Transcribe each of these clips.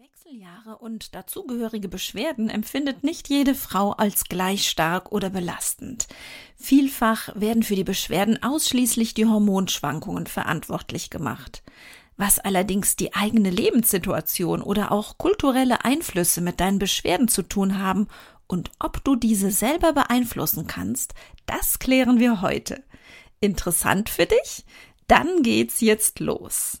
Wechseljahre und dazugehörige Beschwerden empfindet nicht jede Frau als gleich stark oder belastend. Vielfach werden für die Beschwerden ausschließlich die Hormonschwankungen verantwortlich gemacht. Was allerdings die eigene Lebenssituation oder auch kulturelle Einflüsse mit deinen Beschwerden zu tun haben und ob du diese selber beeinflussen kannst, das klären wir heute. Interessant für dich? Dann geht's jetzt los.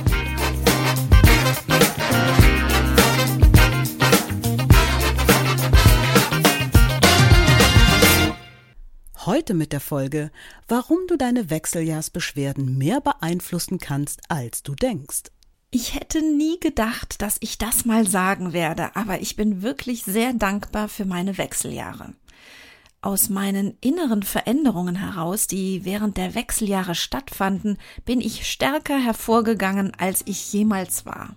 Heute mit der Folge, warum du deine Wechseljahrsbeschwerden mehr beeinflussen kannst, als du denkst. Ich hätte nie gedacht, dass ich das mal sagen werde, aber ich bin wirklich sehr dankbar für meine Wechseljahre. Aus meinen inneren Veränderungen heraus, die während der Wechseljahre stattfanden, bin ich stärker hervorgegangen, als ich jemals war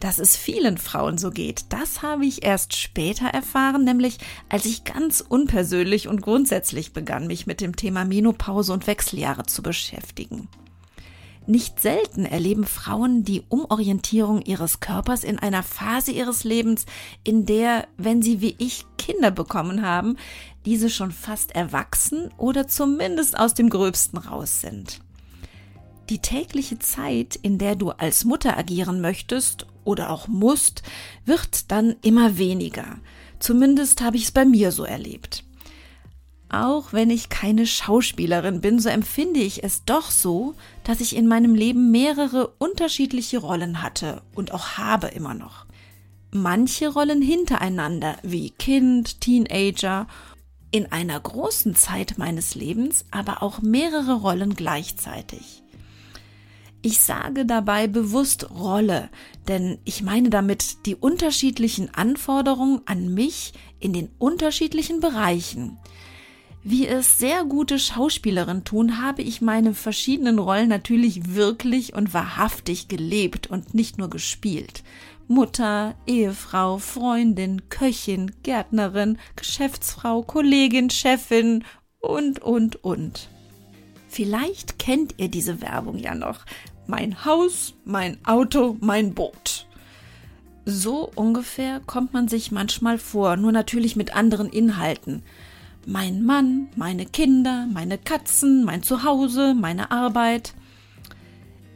dass es vielen Frauen so geht. Das habe ich erst später erfahren, nämlich als ich ganz unpersönlich und grundsätzlich begann, mich mit dem Thema Menopause und Wechseljahre zu beschäftigen. Nicht selten erleben Frauen die Umorientierung ihres Körpers in einer Phase ihres Lebens, in der, wenn sie wie ich Kinder bekommen haben, diese schon fast erwachsen oder zumindest aus dem Gröbsten raus sind. Die tägliche Zeit, in der du als Mutter agieren möchtest oder auch musst, wird dann immer weniger. Zumindest habe ich es bei mir so erlebt. Auch wenn ich keine Schauspielerin bin, so empfinde ich es doch so, dass ich in meinem Leben mehrere unterschiedliche Rollen hatte und auch habe immer noch. Manche Rollen hintereinander, wie Kind, Teenager, in einer großen Zeit meines Lebens aber auch mehrere Rollen gleichzeitig. Ich sage dabei bewusst Rolle, denn ich meine damit die unterschiedlichen Anforderungen an mich in den unterschiedlichen Bereichen. Wie es sehr gute Schauspielerinnen tun, habe ich meine verschiedenen Rollen natürlich wirklich und wahrhaftig gelebt und nicht nur gespielt. Mutter, Ehefrau, Freundin, Köchin, Gärtnerin, Geschäftsfrau, Kollegin, Chefin und, und, und. Vielleicht kennt ihr diese Werbung ja noch. Mein Haus, mein Auto, mein Boot. So ungefähr kommt man sich manchmal vor, nur natürlich mit anderen Inhalten. Mein Mann, meine Kinder, meine Katzen, mein Zuhause, meine Arbeit.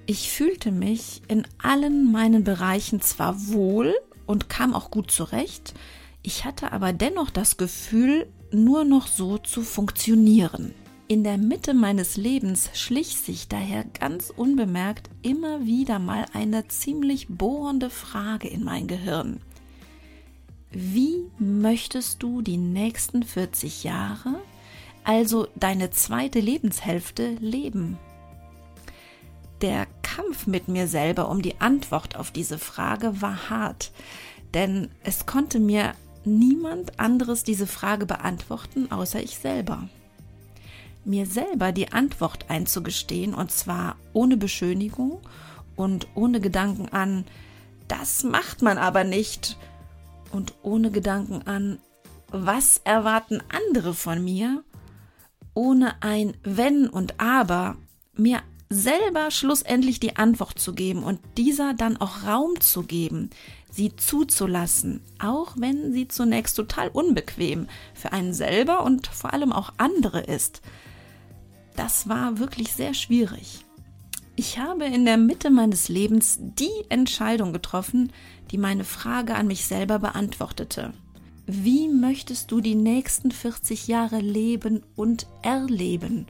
Ich fühlte mich in allen meinen Bereichen zwar wohl und kam auch gut zurecht, ich hatte aber dennoch das Gefühl, nur noch so zu funktionieren. In der Mitte meines Lebens schlich sich daher ganz unbemerkt immer wieder mal eine ziemlich bohrende Frage in mein Gehirn. Wie möchtest du die nächsten 40 Jahre, also deine zweite Lebenshälfte, leben? Der Kampf mit mir selber um die Antwort auf diese Frage war hart, denn es konnte mir niemand anderes diese Frage beantworten außer ich selber mir selber die Antwort einzugestehen, und zwar ohne Beschönigung und ohne Gedanken an, das macht man aber nicht, und ohne Gedanken an, was erwarten andere von mir, ohne ein Wenn und Aber, mir selber schlussendlich die Antwort zu geben und dieser dann auch Raum zu geben, sie zuzulassen, auch wenn sie zunächst total unbequem für einen selber und vor allem auch andere ist das war wirklich sehr schwierig. Ich habe in der Mitte meines Lebens die Entscheidung getroffen, die meine Frage an mich selber beantwortete. Wie möchtest du die nächsten 40 Jahre leben und erleben?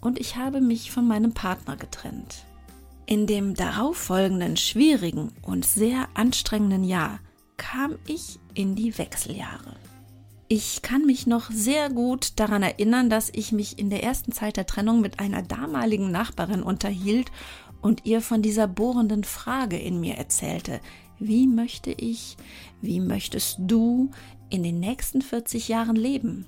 Und ich habe mich von meinem Partner getrennt. In dem darauffolgenden schwierigen und sehr anstrengenden Jahr kam ich in die Wechseljahre. Ich kann mich noch sehr gut daran erinnern, dass ich mich in der ersten Zeit der Trennung mit einer damaligen Nachbarin unterhielt und ihr von dieser bohrenden Frage in mir erzählte. Wie möchte ich, wie möchtest du in den nächsten 40 Jahren leben?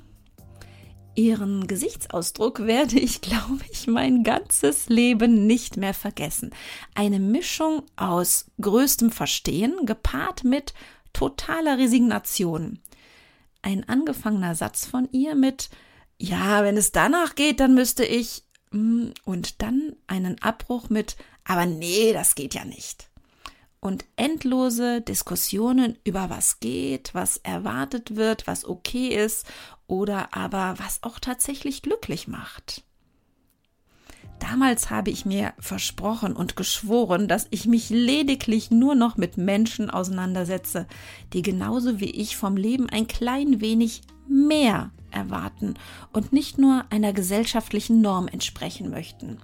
Ihren Gesichtsausdruck werde ich, glaube ich, mein ganzes Leben nicht mehr vergessen. Eine Mischung aus größtem Verstehen gepaart mit totaler Resignation. Ein angefangener Satz von ihr mit Ja, wenn es danach geht, dann müsste ich mm, und dann einen Abbruch mit Aber nee, das geht ja nicht und endlose Diskussionen über was geht, was erwartet wird, was okay ist oder aber was auch tatsächlich glücklich macht. Damals habe ich mir versprochen und geschworen, dass ich mich lediglich nur noch mit Menschen auseinandersetze, die genauso wie ich vom Leben ein klein wenig mehr erwarten und nicht nur einer gesellschaftlichen Norm entsprechen möchten.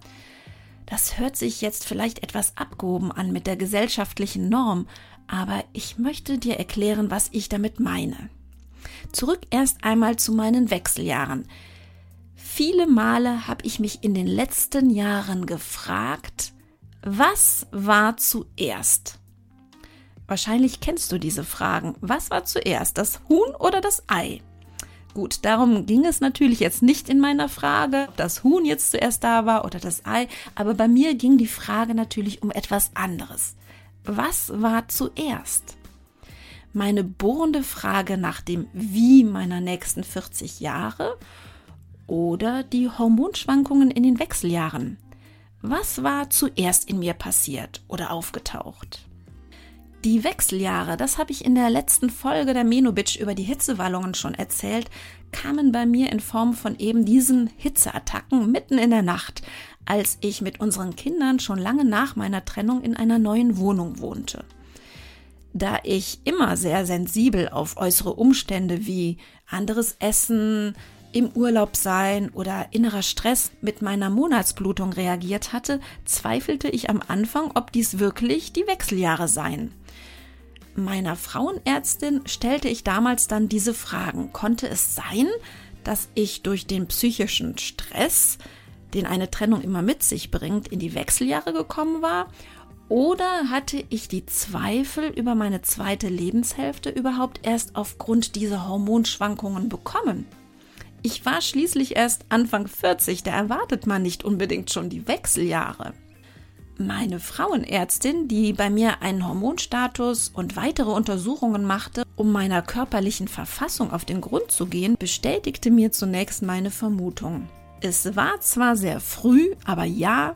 Das hört sich jetzt vielleicht etwas abgehoben an mit der gesellschaftlichen Norm, aber ich möchte dir erklären, was ich damit meine. Zurück erst einmal zu meinen Wechseljahren. Viele Male habe ich mich in den letzten Jahren gefragt, was war zuerst? Wahrscheinlich kennst du diese Fragen. Was war zuerst, das Huhn oder das Ei? Gut, darum ging es natürlich jetzt nicht in meiner Frage, ob das Huhn jetzt zuerst da war oder das Ei, aber bei mir ging die Frage natürlich um etwas anderes. Was war zuerst? Meine bohrende Frage nach dem Wie meiner nächsten 40 Jahre oder die Hormonschwankungen in den Wechseljahren. Was war zuerst in mir passiert oder aufgetaucht? Die Wechseljahre, das habe ich in der letzten Folge der Menobitch über die Hitzewallungen schon erzählt, kamen bei mir in Form von eben diesen Hitzeattacken mitten in der Nacht, als ich mit unseren Kindern schon lange nach meiner Trennung in einer neuen Wohnung wohnte. Da ich immer sehr sensibel auf äußere Umstände wie anderes Essen, im Urlaub sein oder innerer Stress mit meiner Monatsblutung reagiert hatte, zweifelte ich am Anfang, ob dies wirklich die Wechseljahre seien meiner Frauenärztin stellte ich damals dann diese Fragen. Konnte es sein, dass ich durch den psychischen Stress, den eine Trennung immer mit sich bringt, in die Wechseljahre gekommen war? Oder hatte ich die Zweifel über meine zweite Lebenshälfte überhaupt erst aufgrund dieser Hormonschwankungen bekommen? Ich war schließlich erst Anfang 40, da erwartet man nicht unbedingt schon die Wechseljahre. Meine Frauenärztin, die bei mir einen Hormonstatus und weitere Untersuchungen machte, um meiner körperlichen Verfassung auf den Grund zu gehen, bestätigte mir zunächst meine Vermutung. Es war zwar sehr früh, aber ja,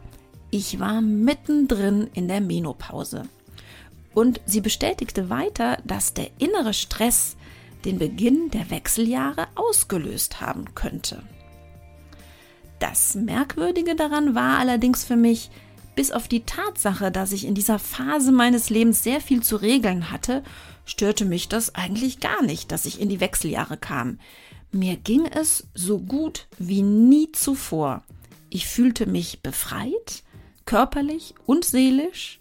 ich war mittendrin in der Menopause. Und sie bestätigte weiter, dass der innere Stress den Beginn der Wechseljahre ausgelöst haben könnte. Das Merkwürdige daran war allerdings für mich, bis auf die Tatsache, dass ich in dieser Phase meines Lebens sehr viel zu regeln hatte, störte mich das eigentlich gar nicht, dass ich in die Wechseljahre kam. Mir ging es so gut wie nie zuvor. Ich fühlte mich befreit, körperlich und seelisch,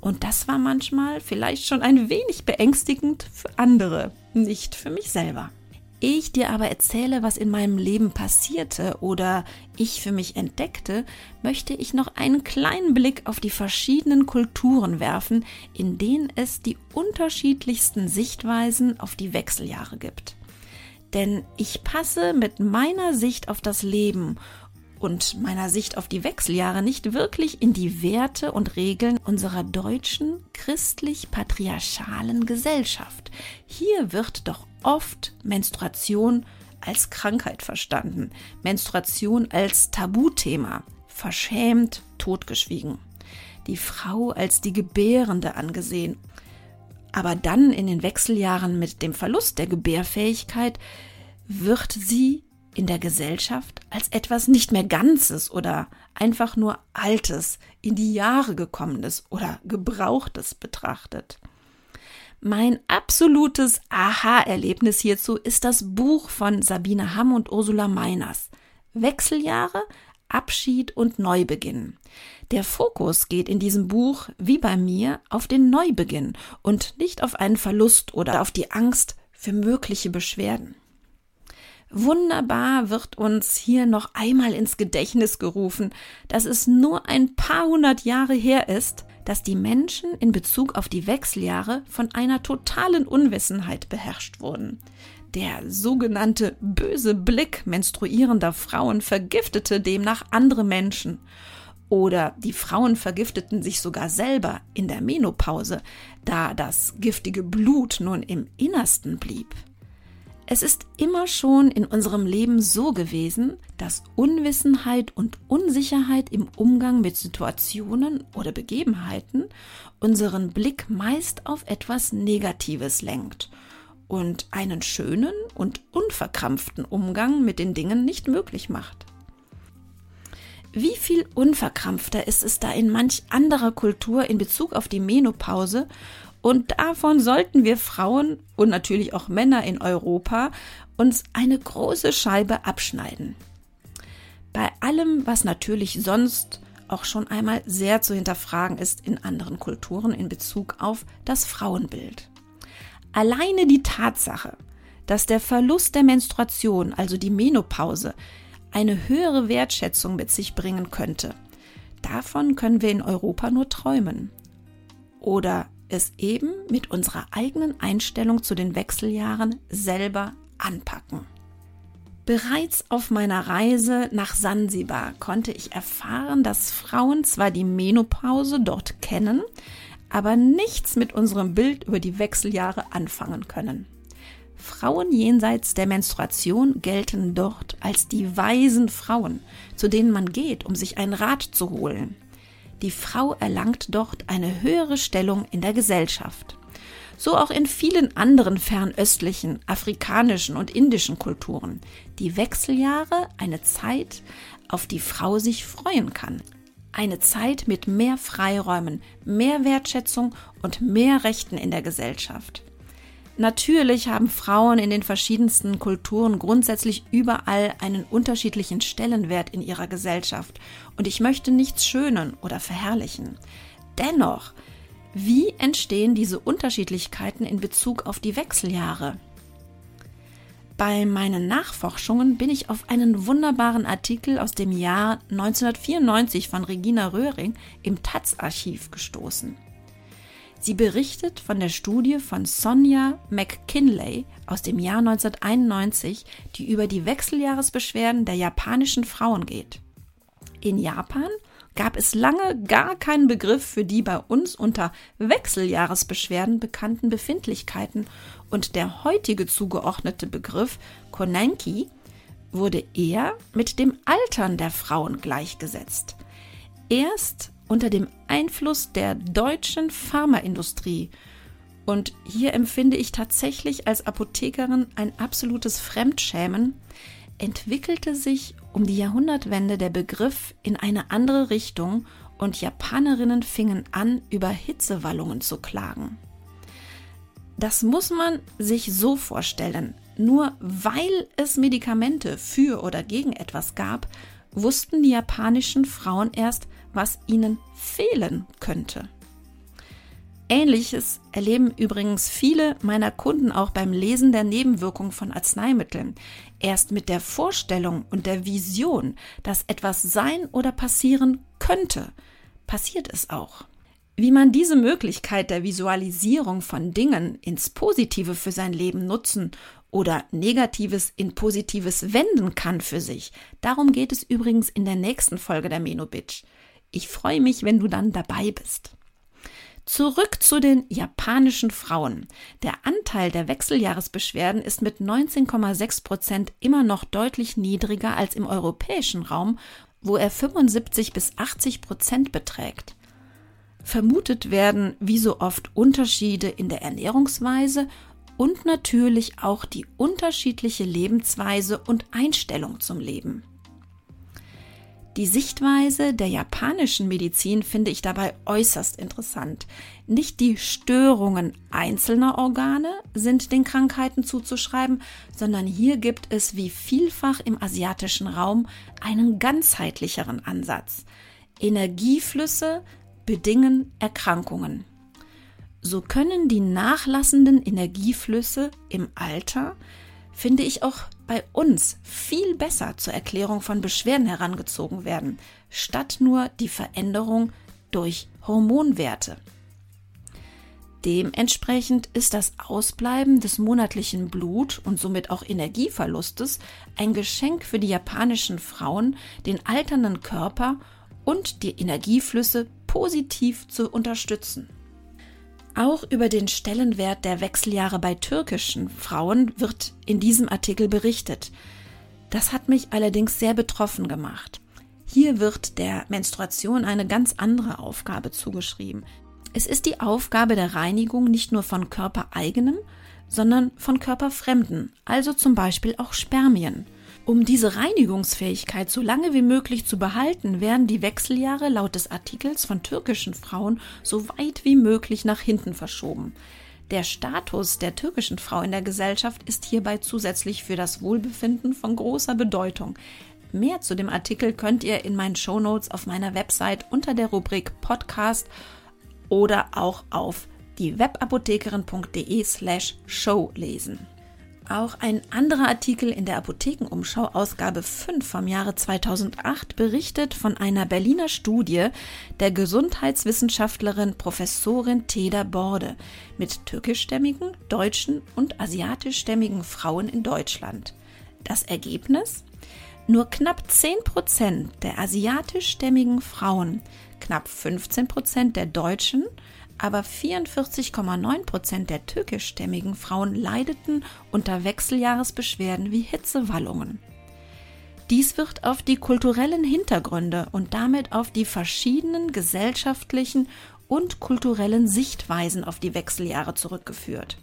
und das war manchmal vielleicht schon ein wenig beängstigend für andere, nicht für mich selber ich dir aber erzähle, was in meinem Leben passierte oder ich für mich entdeckte, möchte ich noch einen kleinen Blick auf die verschiedenen Kulturen werfen, in denen es die unterschiedlichsten Sichtweisen auf die Wechseljahre gibt. Denn ich passe mit meiner Sicht auf das Leben und meiner Sicht auf die Wechseljahre nicht wirklich in die Werte und Regeln unserer deutschen christlich-patriarchalen Gesellschaft. Hier wird doch oft Menstruation als Krankheit verstanden, Menstruation als Tabuthema, verschämt, totgeschwiegen, die Frau als die Gebärende angesehen. Aber dann in den Wechseljahren mit dem Verlust der Gebärfähigkeit wird sie in der Gesellschaft als etwas nicht mehr Ganzes oder einfach nur Altes, in die Jahre gekommenes oder Gebrauchtes betrachtet. Mein absolutes Aha-Erlebnis hierzu ist das Buch von Sabine Hamm und Ursula Meiners. Wechseljahre, Abschied und Neubeginn. Der Fokus geht in diesem Buch, wie bei mir, auf den Neubeginn und nicht auf einen Verlust oder auf die Angst für mögliche Beschwerden. Wunderbar wird uns hier noch einmal ins Gedächtnis gerufen, dass es nur ein paar hundert Jahre her ist, dass die Menschen in Bezug auf die Wechseljahre von einer totalen Unwissenheit beherrscht wurden. Der sogenannte böse Blick menstruierender Frauen vergiftete demnach andere Menschen. Oder die Frauen vergifteten sich sogar selber in der Menopause, da das giftige Blut nun im Innersten blieb. Es ist immer schon in unserem Leben so gewesen, dass Unwissenheit und Unsicherheit im Umgang mit Situationen oder Begebenheiten unseren Blick meist auf etwas Negatives lenkt und einen schönen und unverkrampften Umgang mit den Dingen nicht möglich macht. Wie viel unverkrampfter ist es da in manch anderer Kultur in Bezug auf die Menopause und davon sollten wir Frauen und natürlich auch Männer in Europa uns eine große Scheibe abschneiden. Bei allem, was natürlich sonst auch schon einmal sehr zu hinterfragen ist in anderen Kulturen in Bezug auf das Frauenbild. Alleine die Tatsache, dass der Verlust der Menstruation, also die Menopause, eine höhere Wertschätzung mit sich bringen könnte, davon können wir in Europa nur träumen. Oder es eben mit unserer eigenen Einstellung zu den Wechseljahren selber anpacken. Bereits auf meiner Reise nach Sansibar konnte ich erfahren, dass Frauen zwar die Menopause dort kennen, aber nichts mit unserem Bild über die Wechseljahre anfangen können. Frauen jenseits der Menstruation gelten dort als die weisen Frauen, zu denen man geht, um sich einen Rat zu holen. Die Frau erlangt dort eine höhere Stellung in der Gesellschaft. So auch in vielen anderen fernöstlichen, afrikanischen und indischen Kulturen. Die Wechseljahre eine Zeit, auf die Frau sich freuen kann. Eine Zeit mit mehr Freiräumen, mehr Wertschätzung und mehr Rechten in der Gesellschaft. Natürlich haben Frauen in den verschiedensten Kulturen grundsätzlich überall einen unterschiedlichen Stellenwert in ihrer Gesellschaft und ich möchte nichts schönen oder verherrlichen. Dennoch, wie entstehen diese Unterschiedlichkeiten in Bezug auf die Wechseljahre? Bei meinen Nachforschungen bin ich auf einen wunderbaren Artikel aus dem Jahr 1994 von Regina Röhring im Taz-Archiv gestoßen. Sie berichtet von der Studie von Sonja McKinley aus dem Jahr 1991, die über die Wechseljahresbeschwerden der japanischen Frauen geht. In Japan gab es lange gar keinen Begriff für die bei uns unter Wechseljahresbeschwerden bekannten Befindlichkeiten und der heutige zugeordnete Begriff Konenki wurde eher mit dem Altern der Frauen gleichgesetzt. Erst unter dem Einfluss der deutschen Pharmaindustrie. Und hier empfinde ich tatsächlich als Apothekerin ein absolutes Fremdschämen, entwickelte sich um die Jahrhundertwende der Begriff in eine andere Richtung und Japanerinnen fingen an, über Hitzewallungen zu klagen. Das muss man sich so vorstellen. Nur weil es Medikamente für oder gegen etwas gab, wussten die japanischen Frauen erst, was ihnen fehlen könnte. Ähnliches erleben übrigens viele meiner Kunden auch beim Lesen der Nebenwirkungen von Arzneimitteln. Erst mit der Vorstellung und der Vision, dass etwas sein oder passieren könnte, passiert es auch. Wie man diese Möglichkeit der Visualisierung von Dingen ins Positive für sein Leben nutzen oder Negatives in Positives wenden kann für sich, darum geht es übrigens in der nächsten Folge der Menobitch. Ich freue mich, wenn du dann dabei bist. Zurück zu den japanischen Frauen. Der Anteil der Wechseljahresbeschwerden ist mit 19,6 Prozent immer noch deutlich niedriger als im europäischen Raum, wo er 75 bis 80 Prozent beträgt. Vermutet werden wie so oft Unterschiede in der Ernährungsweise und natürlich auch die unterschiedliche Lebensweise und Einstellung zum Leben. Die Sichtweise der japanischen Medizin finde ich dabei äußerst interessant. Nicht die Störungen einzelner Organe sind den Krankheiten zuzuschreiben, sondern hier gibt es wie vielfach im asiatischen Raum einen ganzheitlicheren Ansatz. Energieflüsse bedingen Erkrankungen. So können die nachlassenden Energieflüsse im Alter finde ich auch bei uns viel besser zur Erklärung von Beschwerden herangezogen werden, statt nur die Veränderung durch Hormonwerte. Dementsprechend ist das Ausbleiben des monatlichen Blut- und somit auch Energieverlustes ein Geschenk für die japanischen Frauen, den alternden Körper und die Energieflüsse positiv zu unterstützen. Auch über den Stellenwert der Wechseljahre bei türkischen Frauen wird in diesem Artikel berichtet. Das hat mich allerdings sehr betroffen gemacht. Hier wird der Menstruation eine ganz andere Aufgabe zugeschrieben. Es ist die Aufgabe der Reinigung nicht nur von körpereigenen, sondern von körperfremden, also zum Beispiel auch Spermien. Um diese Reinigungsfähigkeit so lange wie möglich zu behalten, werden die Wechseljahre laut des Artikels von türkischen Frauen so weit wie möglich nach hinten verschoben. Der Status der türkischen Frau in der Gesellschaft ist hierbei zusätzlich für das Wohlbefinden von großer Bedeutung. Mehr zu dem Artikel könnt ihr in meinen Shownotes auf meiner Website unter der Rubrik Podcast oder auch auf die webapothekerin.de slash show lesen. Auch ein anderer Artikel in der Apothekenumschau Ausgabe 5 vom Jahre 2008 berichtet von einer Berliner Studie der Gesundheitswissenschaftlerin Professorin Teda Borde mit türkischstämmigen, deutschen und asiatischstämmigen Frauen in Deutschland. Das Ergebnis? Nur knapp 10 Prozent der asiatischstämmigen Frauen knapp 15 Prozent der Deutschen, aber 44,9 Prozent der türkischstämmigen Frauen leideten unter Wechseljahresbeschwerden wie Hitzewallungen. Dies wird auf die kulturellen Hintergründe und damit auf die verschiedenen gesellschaftlichen und kulturellen Sichtweisen auf die Wechseljahre zurückgeführt.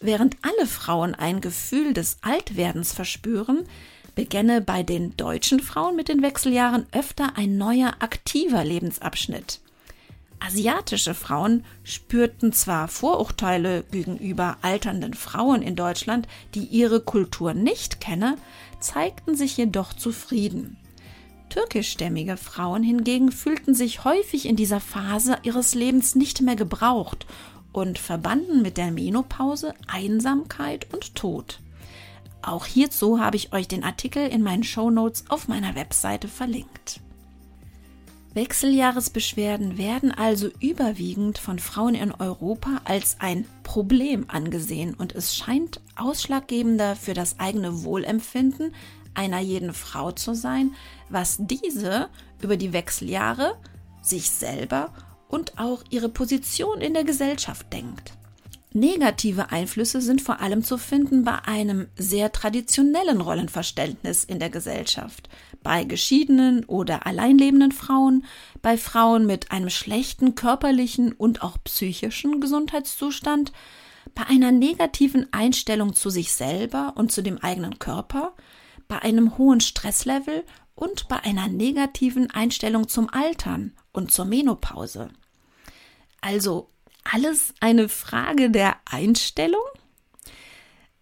Während alle Frauen ein Gefühl des Altwerdens verspüren, beginne bei den deutschen Frauen mit den Wechseljahren öfter ein neuer aktiver Lebensabschnitt. Asiatische Frauen spürten zwar Vorurteile gegenüber alternden Frauen in Deutschland, die ihre Kultur nicht kenne, zeigten sich jedoch zufrieden. Türkischstämmige Frauen hingegen fühlten sich häufig in dieser Phase ihres Lebens nicht mehr gebraucht und verbanden mit der Menopause Einsamkeit und Tod. Auch hierzu habe ich euch den Artikel in meinen Show Notes auf meiner Webseite verlinkt. Wechseljahresbeschwerden werden also überwiegend von Frauen in Europa als ein Problem angesehen und es scheint ausschlaggebender für das eigene Wohlempfinden einer jeden Frau zu sein, was diese über die Wechseljahre, sich selber und auch ihre Position in der Gesellschaft denkt. Negative Einflüsse sind vor allem zu finden bei einem sehr traditionellen Rollenverständnis in der Gesellschaft, bei geschiedenen oder alleinlebenden Frauen, bei Frauen mit einem schlechten körperlichen und auch psychischen Gesundheitszustand, bei einer negativen Einstellung zu sich selber und zu dem eigenen Körper, bei einem hohen Stresslevel und bei einer negativen Einstellung zum Altern und zur Menopause. Also alles eine Frage der Einstellung?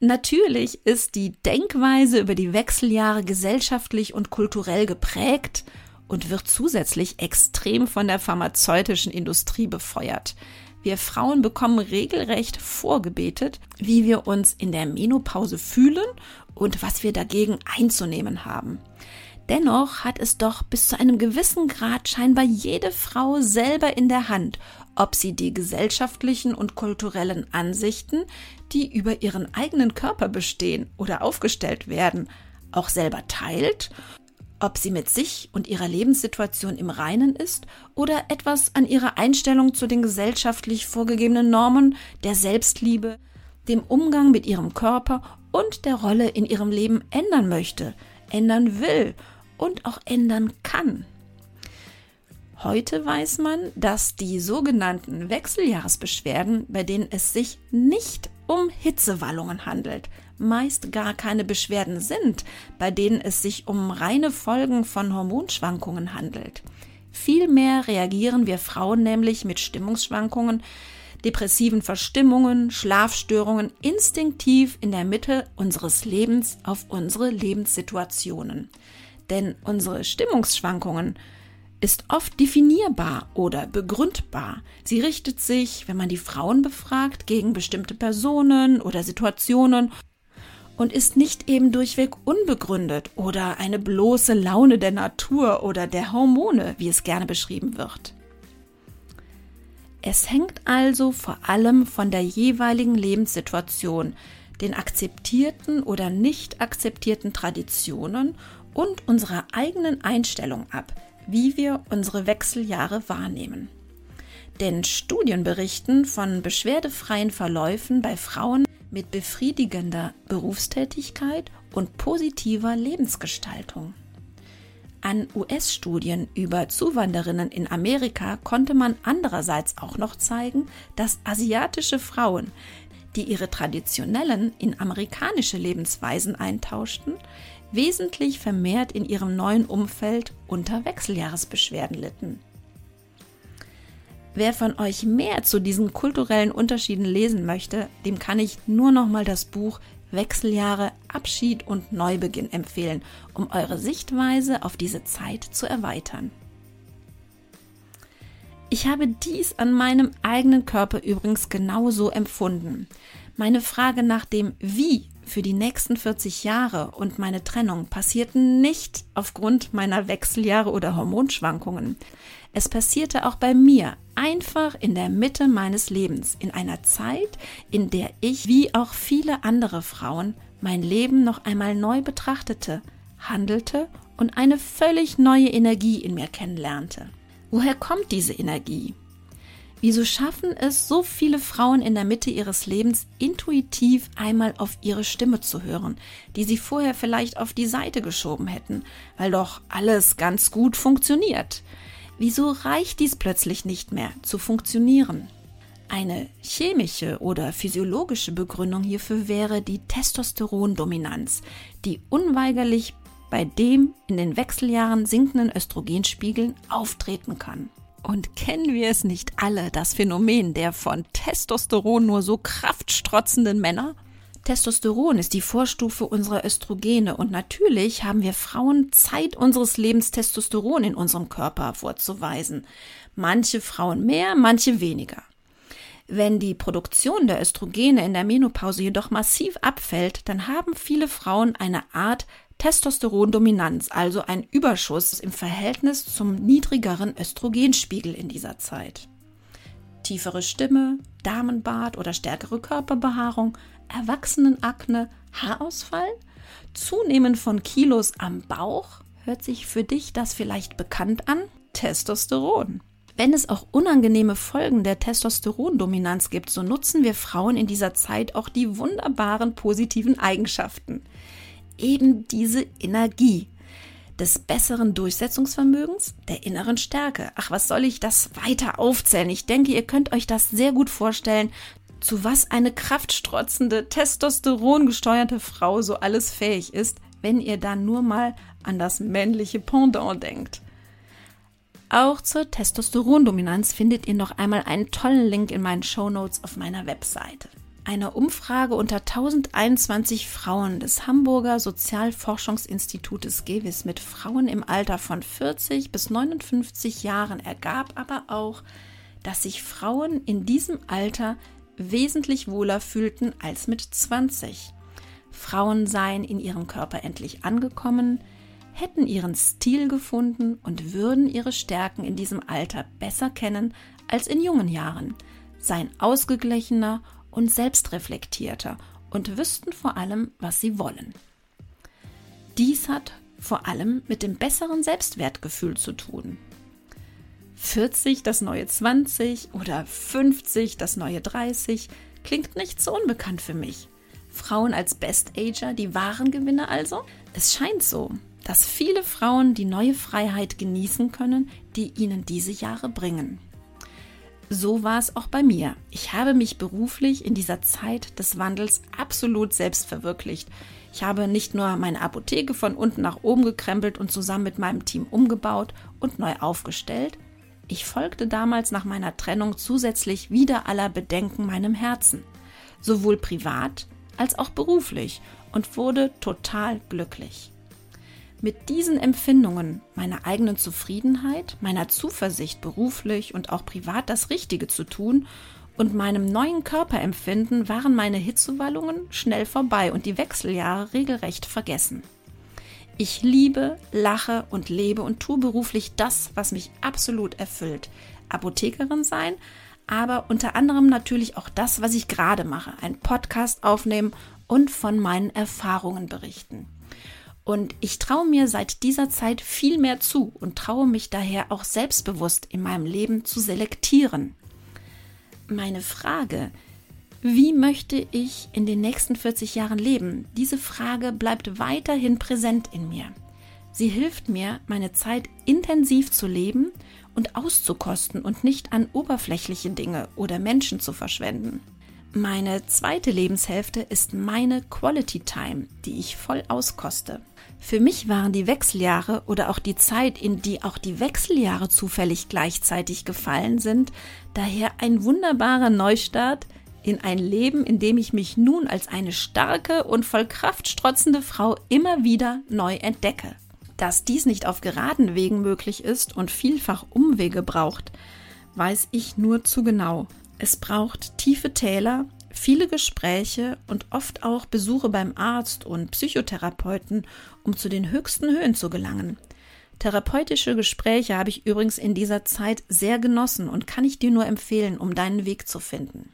Natürlich ist die Denkweise über die Wechseljahre gesellschaftlich und kulturell geprägt und wird zusätzlich extrem von der pharmazeutischen Industrie befeuert. Wir Frauen bekommen regelrecht vorgebetet, wie wir uns in der Menopause fühlen und was wir dagegen einzunehmen haben. Dennoch hat es doch bis zu einem gewissen Grad scheinbar jede Frau selber in der Hand, ob sie die gesellschaftlichen und kulturellen Ansichten, die über ihren eigenen Körper bestehen oder aufgestellt werden, auch selber teilt, ob sie mit sich und ihrer Lebenssituation im Reinen ist oder etwas an ihrer Einstellung zu den gesellschaftlich vorgegebenen Normen der Selbstliebe, dem Umgang mit ihrem Körper und der Rolle in ihrem Leben ändern möchte, ändern will und auch ändern kann. Heute weiß man, dass die sogenannten Wechseljahresbeschwerden, bei denen es sich nicht um Hitzewallungen handelt, meist gar keine Beschwerden sind, bei denen es sich um reine Folgen von Hormonschwankungen handelt. Vielmehr reagieren wir Frauen nämlich mit Stimmungsschwankungen, depressiven Verstimmungen, Schlafstörungen instinktiv in der Mitte unseres Lebens auf unsere Lebenssituationen. Denn unsere Stimmungsschwankungen ist oft definierbar oder begründbar. Sie richtet sich, wenn man die Frauen befragt, gegen bestimmte Personen oder Situationen und ist nicht eben durchweg unbegründet oder eine bloße Laune der Natur oder der Hormone, wie es gerne beschrieben wird. Es hängt also vor allem von der jeweiligen Lebenssituation, den akzeptierten oder nicht akzeptierten Traditionen und unserer eigenen Einstellung ab, wie wir unsere Wechseljahre wahrnehmen. Denn Studien berichten von beschwerdefreien Verläufen bei Frauen mit befriedigender Berufstätigkeit und positiver Lebensgestaltung. An US-Studien über Zuwanderinnen in Amerika konnte man andererseits auch noch zeigen, dass asiatische Frauen, die ihre traditionellen in amerikanische Lebensweisen eintauschten, wesentlich vermehrt in ihrem neuen Umfeld unter Wechseljahresbeschwerden litten. Wer von euch mehr zu diesen kulturellen Unterschieden lesen möchte, dem kann ich nur noch mal das Buch Wechseljahre, Abschied und Neubeginn empfehlen, um eure Sichtweise auf diese Zeit zu erweitern. Ich habe dies an meinem eigenen Körper übrigens genauso empfunden. Meine Frage nach dem Wie für die nächsten 40 Jahre und meine Trennung passierten nicht aufgrund meiner Wechseljahre oder Hormonschwankungen. Es passierte auch bei mir einfach in der Mitte meines Lebens, in einer Zeit, in der ich, wie auch viele andere Frauen, mein Leben noch einmal neu betrachtete, handelte und eine völlig neue Energie in mir kennenlernte. Woher kommt diese Energie? Wieso schaffen es so viele Frauen in der Mitte ihres Lebens intuitiv einmal auf ihre Stimme zu hören, die sie vorher vielleicht auf die Seite geschoben hätten, weil doch alles ganz gut funktioniert? Wieso reicht dies plötzlich nicht mehr zu funktionieren? Eine chemische oder physiologische Begründung hierfür wäre die Testosterondominanz, die unweigerlich bei dem in den Wechseljahren sinkenden Östrogenspiegeln auftreten kann. Und kennen wir es nicht alle, das Phänomen der von Testosteron nur so kraftstrotzenden Männer? Testosteron ist die Vorstufe unserer Östrogene und natürlich haben wir Frauen Zeit unseres Lebens Testosteron in unserem Körper vorzuweisen. Manche Frauen mehr, manche weniger. Wenn die Produktion der Östrogene in der Menopause jedoch massiv abfällt, dann haben viele Frauen eine Art Testosterondominanz, also ein Überschuss im Verhältnis zum niedrigeren Östrogenspiegel in dieser Zeit. Tiefere Stimme, Damenbart oder stärkere Körperbehaarung, Erwachsenenakne, Haarausfall, Zunehmen von Kilos am Bauch, hört sich für dich das vielleicht bekannt an? Testosteron. Wenn es auch unangenehme Folgen der Testosterondominanz gibt, so nutzen wir Frauen in dieser Zeit auch die wunderbaren positiven Eigenschaften. Eben diese Energie des besseren Durchsetzungsvermögens, der inneren Stärke. Ach, was soll ich das weiter aufzählen? Ich denke, ihr könnt euch das sehr gut vorstellen, zu was eine kraftstrotzende, testosterongesteuerte Frau so alles fähig ist, wenn ihr dann nur mal an das männliche Pendant denkt. Auch zur Testosterondominanz findet ihr noch einmal einen tollen Link in meinen Show Notes auf meiner Webseite. Eine Umfrage unter 1021 Frauen des Hamburger Sozialforschungsinstitutes GEWIS mit Frauen im Alter von 40 bis 59 Jahren ergab aber auch, dass sich Frauen in diesem Alter wesentlich wohler fühlten als mit 20. Frauen seien in ihrem Körper endlich angekommen, hätten ihren Stil gefunden und würden ihre Stärken in diesem Alter besser kennen als in jungen Jahren, seien ausgeglichener und selbstreflektierter und wüssten vor allem, was sie wollen. Dies hat vor allem mit dem besseren Selbstwertgefühl zu tun. 40 das neue 20 oder 50 das neue 30 klingt nicht so unbekannt für mich. Frauen als Best-Ager, die wahren Gewinner also? Es scheint so, dass viele Frauen die neue Freiheit genießen können, die ihnen diese Jahre bringen. So war es auch bei mir. Ich habe mich beruflich in dieser Zeit des Wandels absolut selbst verwirklicht. Ich habe nicht nur meine Apotheke von unten nach oben gekrempelt und zusammen mit meinem Team umgebaut und neu aufgestellt, ich folgte damals nach meiner Trennung zusätzlich wieder aller Bedenken meinem Herzen, sowohl privat als auch beruflich und wurde total glücklich. Mit diesen Empfindungen, meiner eigenen Zufriedenheit, meiner Zuversicht beruflich und auch privat das Richtige zu tun und meinem neuen Körperempfinden waren meine Hitzewallungen schnell vorbei und die Wechseljahre regelrecht vergessen. Ich liebe, lache und lebe und tue beruflich das, was mich absolut erfüllt. Apothekerin sein, aber unter anderem natürlich auch das, was ich gerade mache, ein Podcast aufnehmen und von meinen Erfahrungen berichten. Und ich traue mir seit dieser Zeit viel mehr zu und traue mich daher auch selbstbewusst in meinem Leben zu selektieren. Meine Frage, wie möchte ich in den nächsten 40 Jahren leben? Diese Frage bleibt weiterhin präsent in mir. Sie hilft mir, meine Zeit intensiv zu leben und auszukosten und nicht an oberflächliche Dinge oder Menschen zu verschwenden. Meine zweite Lebenshälfte ist meine Quality Time, die ich voll auskoste. Für mich waren die Wechseljahre oder auch die Zeit, in die auch die Wechseljahre zufällig gleichzeitig gefallen sind, daher ein wunderbarer Neustart, in ein Leben, in dem ich mich nun als eine starke und voll Kraft strotzende Frau immer wieder neu entdecke. Dass dies nicht auf geraden Wegen möglich ist und vielfach Umwege braucht, weiß ich nur zu genau. Es braucht tiefe Täler, viele Gespräche und oft auch Besuche beim Arzt und Psychotherapeuten, um zu den höchsten Höhen zu gelangen. Therapeutische Gespräche habe ich übrigens in dieser Zeit sehr genossen und kann ich dir nur empfehlen, um deinen Weg zu finden.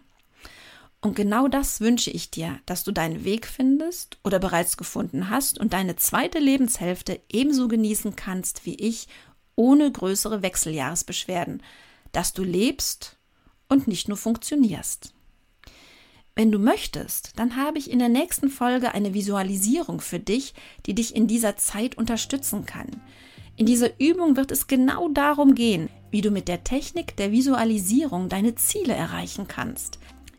Und genau das wünsche ich dir, dass du deinen Weg findest oder bereits gefunden hast und deine zweite Lebenshälfte ebenso genießen kannst wie ich, ohne größere Wechseljahresbeschwerden, dass du lebst und nicht nur funktionierst. Wenn du möchtest, dann habe ich in der nächsten Folge eine Visualisierung für dich, die dich in dieser Zeit unterstützen kann. In dieser Übung wird es genau darum gehen, wie du mit der Technik der Visualisierung deine Ziele erreichen kannst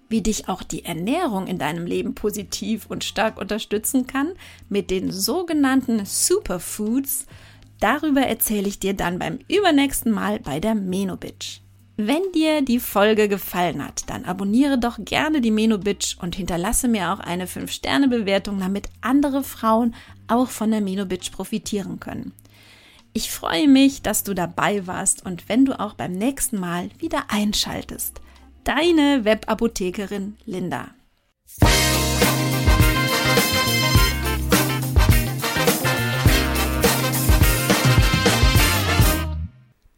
wie dich auch die Ernährung in deinem Leben positiv und stark unterstützen kann mit den sogenannten Superfoods. Darüber erzähle ich dir dann beim übernächsten Mal bei der Menobitch. Wenn dir die Folge gefallen hat, dann abonniere doch gerne die Menobitch und hinterlasse mir auch eine 5-Sterne-Bewertung, damit andere Frauen auch von der Menobitch profitieren können. Ich freue mich, dass du dabei warst und wenn du auch beim nächsten Mal wieder einschaltest deine Webapothekerin Linda.